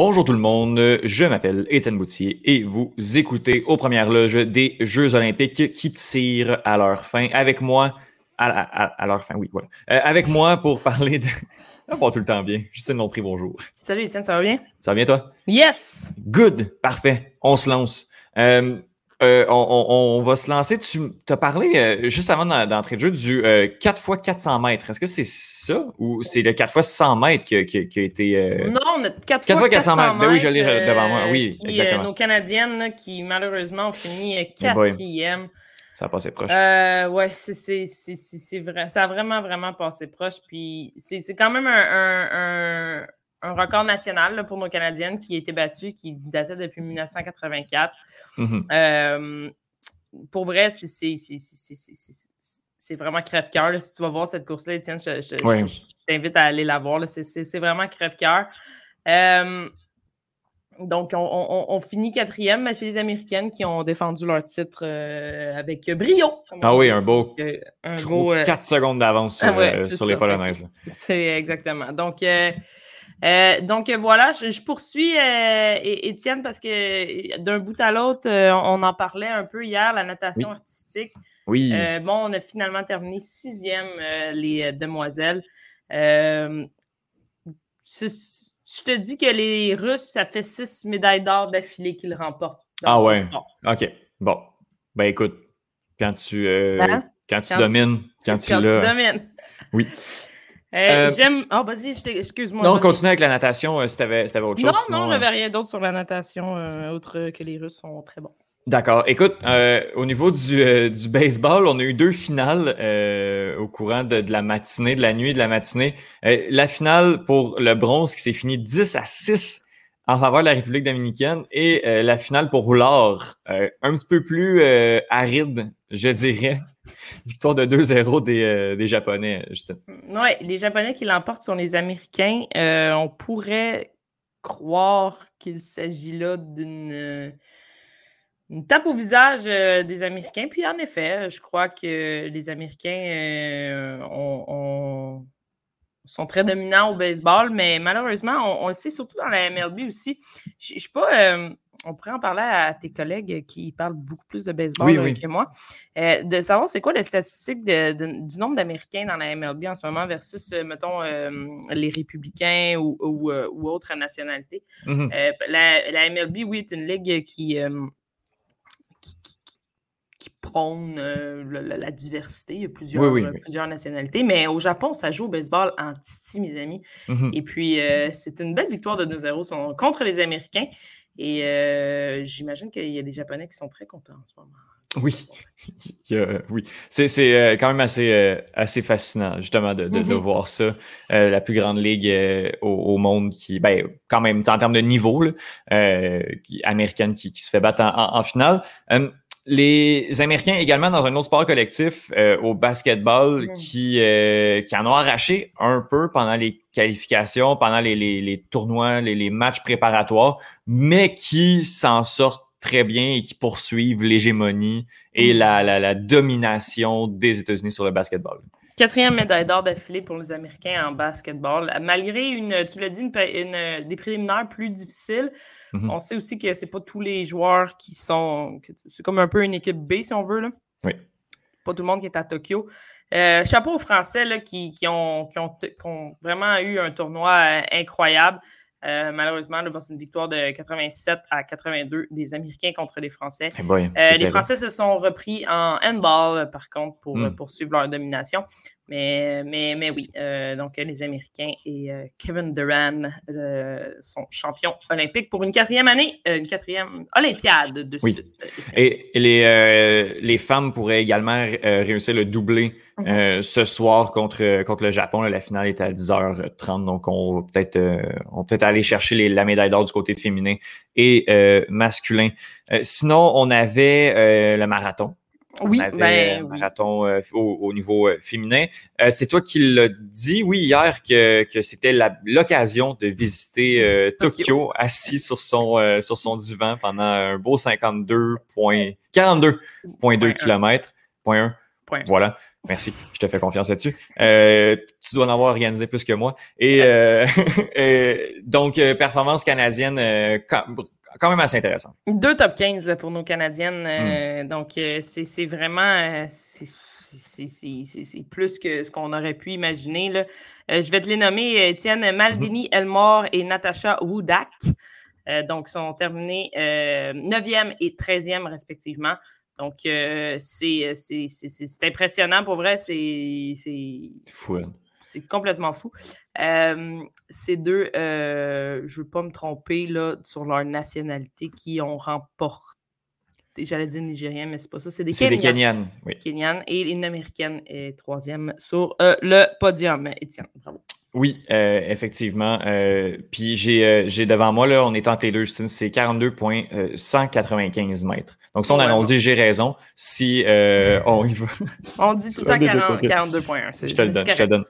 Bonjour tout le monde, je m'appelle Étienne Boutier et vous écoutez aux premières loges des Jeux olympiques qui tirent à leur fin. Avec moi, à, leur fin, oui, voilà, euh, avec moi pour parler de... Ça va tout le temps bien. Justine Lompré, bonjour. Salut Étienne, ça va bien? Ça va bien toi? Yes! Good, parfait, on se lance. Euh, euh, on, va se lancer. Tu as parlé euh, juste avant d'entrer de jeu du 4 x 400 mètres. Est-ce que c'est ça ou c'est le 4 x 100 mètres qui, a été. Euh, non, 4 x 400 mètres. Ben oui, je l'ai devant moi. Oui, exactement. nos Canadiennes qui malheureusement ont fini eh quatrième. Ça a passé proche? ouais, c'est vrai. Ça a vraiment, vraiment passé proche. Puis c'est quand même un, record national pour nos Canadiennes qui a été battu, qui datait depuis 1984. Mm-hmm. Euh, pour vrai, c'est vraiment crève-cœur. Si tu vas voir cette course-là, Étienne, je, t'invite à aller la voir. C'est vraiment crève-cœur. Euh, donc, on, finit quatrième, mais c'est les Américaines qui ont défendu leur titre euh, avec brio. Ah oui, un beau. un 4 secondes d'avance sur, ah les Polonaises. C'est exactement. Donc, euh, donc voilà, je, poursuis euh, Étienne parce que d'un bout à l'autre, euh, on en parlait un peu hier, la natation artistique. Oui. bon, on a finalement terminé sixième, les demoiselles. Je te dis que les Russes, ça fait six médailles d'or d'affilée qu'ils remportent. ah ouais. OK. Bon. Ben écoute, quand tu, hein? quand tu domines, quand, tu, quand tu domines. Oui. Euh, euh, j'aime. Oh, vas-y, excuse-moi. Non, continue avec la natation euh, si tu avais, autre chose. Non, non, j'avais rien d'autre sur la natation, autre que les Russes sont très bons. D'accord. Écoute, au niveau du, du, baseball, on a eu deux finales au courant de, de, la matinée, de la nuit de la matinée. la finale pour le bronze qui s'est finie 10 à 6 en faveur de la République dominicaine et euh, la finale pour Roulard, euh, un petit peu plus euh, aride, je dirais. Victoire de 2-0 des, des, Japonais, Justin. Oui, les Japonais qui l'emportent sont les Américains. on pourrait croire qu'il s'agit là d'une tape au visage des Américains. Puis en effet, je crois que les Américains ont sont très dominants au baseball, mais malheureusement, on, le sait surtout dans la MLB aussi. Je ne suis pas. Euh, on pourrait en parler à tes collègues qui parlent beaucoup plus de baseball euh, que moi. Euh, de savoir c'est quoi la statistique du nombre d'Américains dans la MLB en ce moment versus, mettons, les républicains ou, autres nationalités. Mm-hmm. la, la, MLB, oui, est une ligue qui prône euh, la, diversité. Il y a plusieurs, euh, plusieurs nationalités. Mais au Japon, ça joue au baseball en titi, mes amis. Mm-hmm. Et puis, euh, c'est une belle victoire de 2-0 contre les Américains. Et j'imagine qu'il y a des Japonais qui sont très contents en ce moment. Oui, oui. C'est quand même assez, assez fascinant, justement, de, de, mm-hmm. voir ça. la plus grande ligue au, monde qui, ben, quand même, en termes de niveau, américaine qui, se fait battre en, en finale les Américains également dans un autre sport collectif euh, au basketball mm. qui, euh, qui en ont arraché un peu pendant les qualifications, pendant les, les, les tournois, les, les, matchs préparatoires, mais qui s'en sortent très bien et qui poursuivent l'hégémonie et mm. la, la, la, domination des États-Unis sur le basketball. Quatrième médaille d'or d'affilée pour les Américains en basketball. Malgré une, tu l'as dit, une, des préliminaires plus difficiles, mhm. on sait aussi que c'est pas tous les joueurs qui sont. C'est comme un peu une équipe B, si on veut. Là. Oui. Pas tout le monde qui est à Tokyo. Euh, chapeau aux Français là, qui, qui, ont, qui, ont, qui, ont, vraiment eu un tournoi euh, incroyable. Euh, malheureusement, c'est une victoire de 87 à 82 des Américains contre les Français. Eh euh, les Français se sont repris en handball, par contre, pour hmm. poursuivre leur domination. Mais, mais, mais oui, euh, donc les Américains et Kevin Durant sont champions olympiques pour une quatrième année, une quatrième Olympiade de oui. Et, les, les femmes pourraient également réussir le doublé mhm. ce soir contre, contre le Japon. la finale est à 10h30, donc on va peut-être peut aller chercher la médaille d'or du côté féminin et masculin. sinon, on avait le marathon Oui, avait ben, un marathon euh, au, au niveau euh, féminin. Euh, c'est toi qui l'as dit, oui, hier, que, que c'était la- l'occasion de visiter euh, Tokyo, assis sur son, euh, sur son divan pendant un beau 52 points- 42,2 Point un. km. Point un. Point un. Voilà. Merci, je te fais confiance là-dessus. Euh, tu dois en avoir organisé plus que moi. Et euh, donc, performance canadienne euh, quand, même assez intéressante. Deux top 15 pour nos Canadiennes. euh, Donc, euh, c'est vraiment. euh, c'est- plus que ce qu'on aurait pu imaginer. là. Je vais te les nommer Étienne Maldini, Elmore et Natacha Woodak. Euh, donc, sont terminés euh, 9e et 13e respectivement. Donc, c'est impressionnant pour vrai. C'est c'est- C'est fou, hein. C'est complètement fou. Euh, ces deux, euh, je ne veux pas me tromper là, sur leur nationalité qui ont remporté. J'allais dire nigérien, mais c'est pas ça. C'est des C'est des. Kenyanes, oui. Kenyanes et une américaine est troisième sur euh, le podium. Étienne, bravo. Oui, euh, effectivement. Euh, puis j'ai euh, j'ai devant moi, là, on est entre les deux, Justine, c'est 42,195 mètres. Donc, si on Ouais, arrondit, j'ai raison. Si euh, on y va. On dit tout le temps Un des deux 40 côtés. 42.1. c'est- Je te le donne, je te donne.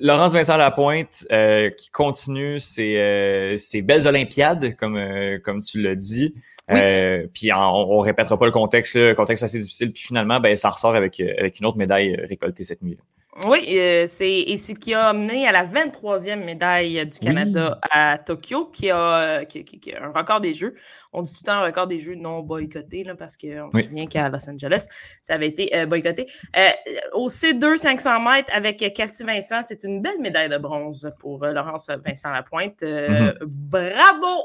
Laurence Vincent Lapointe euh, qui continue ses, euh, ses belles Olympiades, comme, euh, comme tu l'as dit. Oui. Euh, puis on, on répétera pas le contexte, là, le contexte assez difficile. Puis finalement, ben, ça ressort avec, avec une autre médaille récoltée cette nuit. Oui, euh, c'est c'est qui a amené à la 23e médaille du Canada à Tokyo, qui a, qui, qui- qui a un record des Jeux. On dit tout le temps un record des Jeux non boycotté, là, parce qu'on Oui. se souvient qu'à Los Angeles, ça avait été euh, boycotté. Euh, au C2 500 mètres avec Cathy Vincent, c'est une belle médaille de bronze pour euh, Laurence Vincent Lapointe. Euh, Bravo!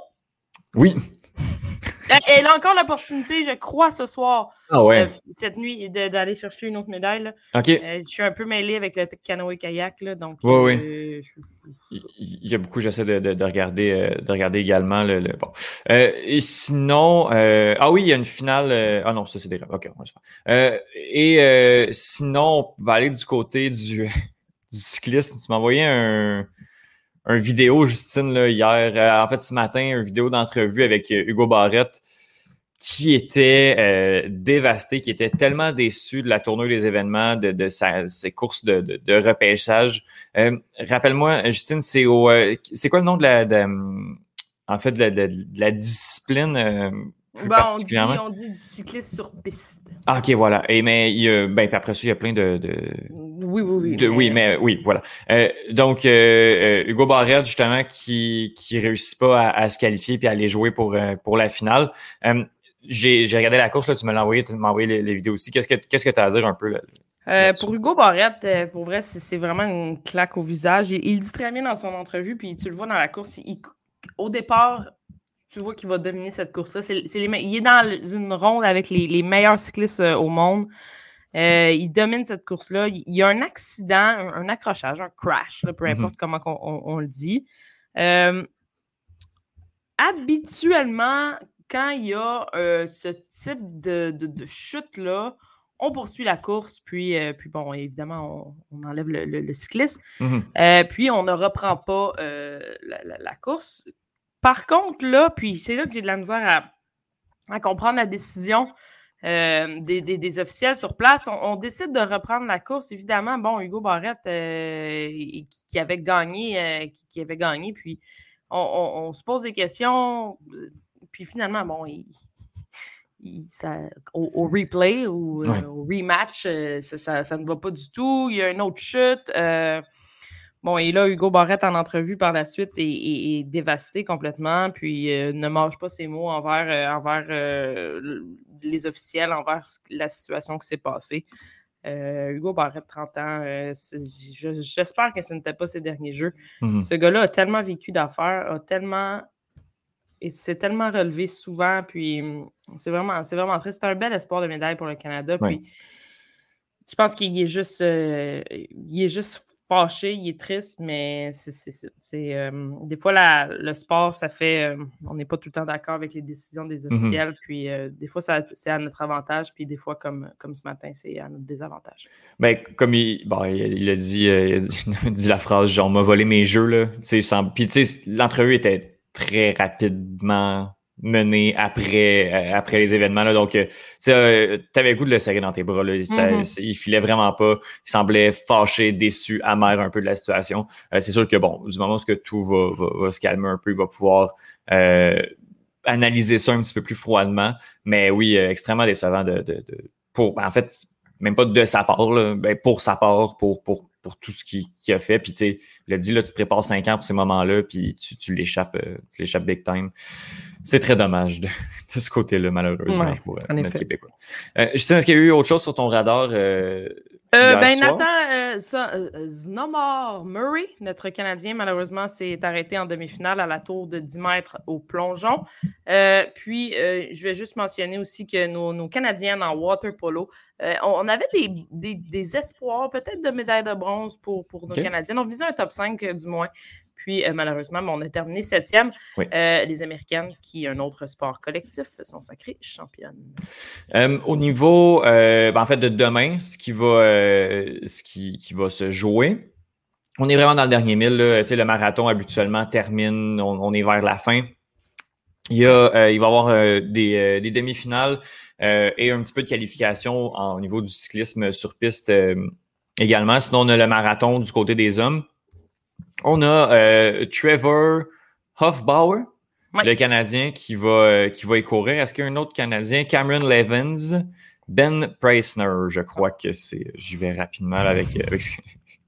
Oui. Elle- Elle a encore l'opportunité, je crois, ce soir, Ah ouais. euh, cette nuit, d'aller chercher une autre médaille. là. Euh, je suis un peu mêlée avec le canoë-kayak, donc Oui, oui. euh, je- Il y a beaucoup, j'essaie de, de, de regarder, euh, de regarder également le, le- bon. Euh, et sinon, euh, ah oui, il y a une finale. euh, ah non, ça c'est des rêves. Ok, on va se faire. Euh, et euh, sinon, on va aller du côté du, du cyclisme. Tu m'as envoyé un, un vidéo, Justine, là, hier. euh, en fait, ce matin, une vidéo d'entrevue avec euh, Hugo Barrette qui était euh, dévasté, qui était tellement déçu de la tournure des événements, de, de sa, ses courses de, de, repêchage. Euh, Rappelle-moi, Justine, c'est au, euh, c'est quoi le nom de la, de, en fait, de la discipline Ben, on, dit, on dit du cycliste sur piste. Ah, ok, voilà. Et mais il y a, ben puis après ça, il y a plein de, de, Oui, oui, oui. de- oui, mais oui, voilà. Euh, donc, euh, euh, Hugo Barrette, justement, qui qui réussit pas à, à se qualifier puis à aller jouer pour pour la finale. Euh, j'ai regardé la course, là, tu me l'as envoyé, tu m'as envoyé les, les vidéos aussi. Qu'est-ce que qu'est-ce que tu as à dire un peu là? Euh, pour Hugo Barrette, pour vrai, c'est vraiment une claque au visage. Il, il dit très bien dans son entrevue, puis tu le vois dans la course. il- au départ, tu vois qu'il va dominer cette course-là. C'est- les il est dans une ronde avec les, les meilleurs cyclistes euh, au monde. Euh, il domine cette course-là. Il y a un accident, un, un accrochage, un crash, là, peu Mhm. importe comment on, on- on le dit. Euh, habituellement, quand il y a euh, ce type de, de- de chute-là, on poursuit la course, puis, euh, puis bon, évidemment, on, on enlève le, le- le cycliste, Mhm. euh, puis on ne reprend pas euh, la, la- la course. Par contre, là, puis c'est là que j'ai de la misère à, à comprendre la décision euh, des, des- des officiels sur place. On, on décide de reprendre la course. Évidemment, bon, Hugo Barrette, euh, qui, qui avait gagné, euh, qui, qui avait gagné, puis on, on- on se pose des questions, puis finalement, bon, il, il- ça- au, au replay ou Ouais. au rematch, ça, ça- ça ne va pas du tout. Il y a une autre chute. Bon, et là, Hugo Barrette, en entrevue par la suite, est, est- est dévasté complètement, puis euh, ne mange pas ses mots envers, euh, envers euh, les officiels, envers la situation qui s'est passée. Hugo Barrette, 30 ans, j'espère que ce n'était pas ses derniers jeux. Mhm. Ce gars-là a tellement vécu d'affaires, a tellement. Et s'est tellement relevé souvent, puis hum, c'est vraiment, c'est vraiment triste. C'est un bel espoir de médaille pour le Canada. Ouais. Puis je pense qu'il est juste. euh, il est juste fâché, il est triste, mais c'est. euh, des fois, la- le sport, ça fait. euh, on n'est pas tout le temps d'accord avec les décisions des officiels, puis euh, des fois, c'est à notre avantage, puis des fois, comme, comme ce matin, c'est à notre désavantage. Ben, comme il, bon, il, a dit, il a dit la phrase genre, m'a volé mes jeux, là. Sans, puis tu sais, l'entrevue était très rapidement mener après, euh, après les événements. Là. Donc, euh, tu avais le goût de le serrer dans tes bras. Là. Mm-hmm. Il filait vraiment pas. Il semblait fâché, déçu, amer un peu de la situation. c'est sûr que, bon, du moment où tout va, se calmer un peu, il va pouvoir analyser ça un petit peu plus froidement. Mais oui, extrêmement décevant de, de, de pour, en fait, même pas de sa part, là, ben pour sa part, pour, pour, pour tout ce qu'il a fait. Puis, tu sais, il a dit, là, tu te prépares cinq ans pour ces moments-là, puis tu, tu l'échappes euh, tu l'échappes big time. C'est très dommage de, de ce côté-là, malheureusement, pour euh, notre Québécois. Euh, Justine, est-ce qu'il y a eu autre chose sur ton radar euh, euh, ben, Nathan euh, euh, Znomar Murray, notre Canadien, malheureusement, s'est arrêté en demi-finale à la tour de 10 mètres au plongeon. puis, je vais juste mentionner aussi que nos, nos Canadiennes en water polo, on, avait des, espoirs, peut-être de médaille de bronze pour, pour nos Canadiennes. On visait un top 5 du moins. Puis, euh, malheureusement, on a terminé septième. Euh, les Américaines, qui un autre sport collectif, sont sacrées championnes. Euh, au niveau, ben, en fait, de demain, ce qui va, ce qui, va se jouer, on est vraiment dans le dernier mille. Le marathon, habituellement, termine, on, est vers la fin. Il, y a, il va y avoir des, des demi-finales et un petit peu de qualification au niveau du cyclisme sur piste également. Sinon, on a le marathon du côté des hommes. On a euh, Trevor Hofbauer, le Canadien qui va, euh, qui va y courir. Est-ce qu'il y a un autre Canadien? Cameron Levens, Ben Preisner, je crois que c'est. J'y vais rapidement avec, avec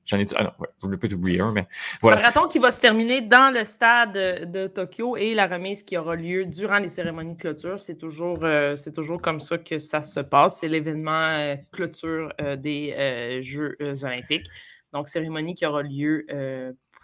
J'en ai dit, ah non, ouais, je ne peux t'oublier un, mais voilà. Marathon qui va se terminer dans le stade de Tokyo et la remise qui aura lieu durant les cérémonies de clôture. C'est toujours, euh, c'est toujours comme ça que ça se passe. C'est l'événement clôture des Jeux olympiques. Donc, cérémonie qui aura lieu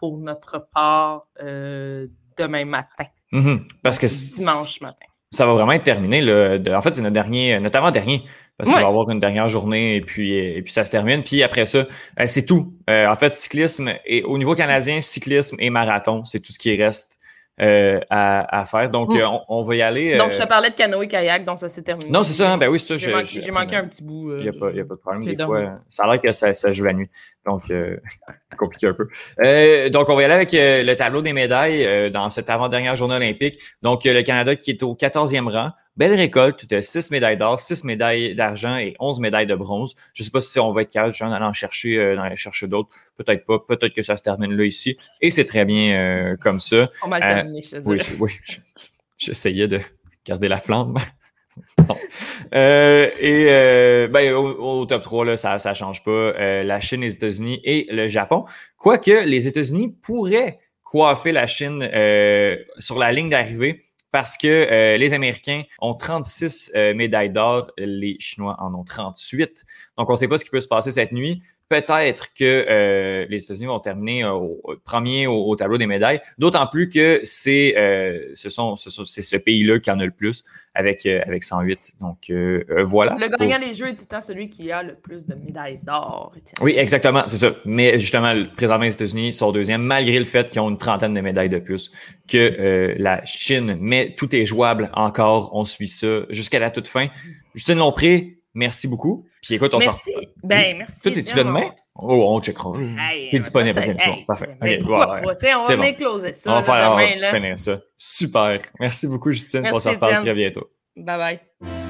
pour notre part euh, demain matin. Mhm. parce que dimanche matin. Ça va vraiment être terminé. en fait, c'est notre dernier, notamment dernier. Parce qu'il va y avoir une dernière journée et puis, et puis ça se termine. Puis après ça, euh, c'est tout. Euh, en fait, cyclisme et au niveau canadien, cyclisme et marathon, c'est tout ce qui reste euh, à, faire. Donc, euh, on, va y aller. Donc, je te euh, parlais de canoë-kayak, donc ça s'est terminé. Non, c'est ça. Hein, ben oui, ça. J'ai manqué, manqué, un petit bout. Il n'y a, pas, a pas de problème. Des fois, ça a l'air que ça, ça, joue la nuit. Donc, compliqué un peu. donc, on va y aller avec le tableau des médailles dans cette avant-dernière journée olympique. Donc, le Canada qui est au 14e rang. Belle récolte de 6 médailles d'or, 6 médailles d'argent et 11 médailles de bronze. Je ne sais pas si on va être capable d'aller en chercher, euh, en chercher d'autres. Peut-être pas. Peut-être que ça se termine là ici. Et c'est très bien euh, comme ça. On va le euh, terminer, je Oui, oui. J'essayais de garder la flamme. Euh, et euh, ben, au, top 3, là, ça ne change pas. la Chine, les États-Unis et le Japon. Quoique les États-Unis pourraient coiffer la Chine sur la ligne d'arrivée parce que euh, les Américains ont 36 euh, médailles d'or, les Chinois en ont 38. Donc, on ne sait pas ce qui peut se passer cette nuit peut-être que euh, les États-Unis vont terminer euh, au, premier au, tableau des médailles, d'autant plus que c'est euh, ce sont, ce, c'est ce pays-là qui en a le plus avec, avec 108. Donc voilà. Le gagnant des Jeux est tout le temps celui qui a le plus de médailles d'or. Oui, exactement, c'est ça. Mais justement, présentement, les États-Unis sont deuxième, malgré le fait qu'ils ont une trentaine de médailles de plus que la Chine. Mais tout est jouable encore. On suit ça jusqu'à la toute fin. Justine Lompré, merci beaucoup. Puis écoute, on Merci. Ben, merci. Toi, es-tu là demain? Oh, on checkera. Tu es disponible hey, Parfait. Ben, on va bien closer ça. On va faire, finir ça. Super. Merci beaucoup, Justine, pour se reparler très bientôt. Bye bye.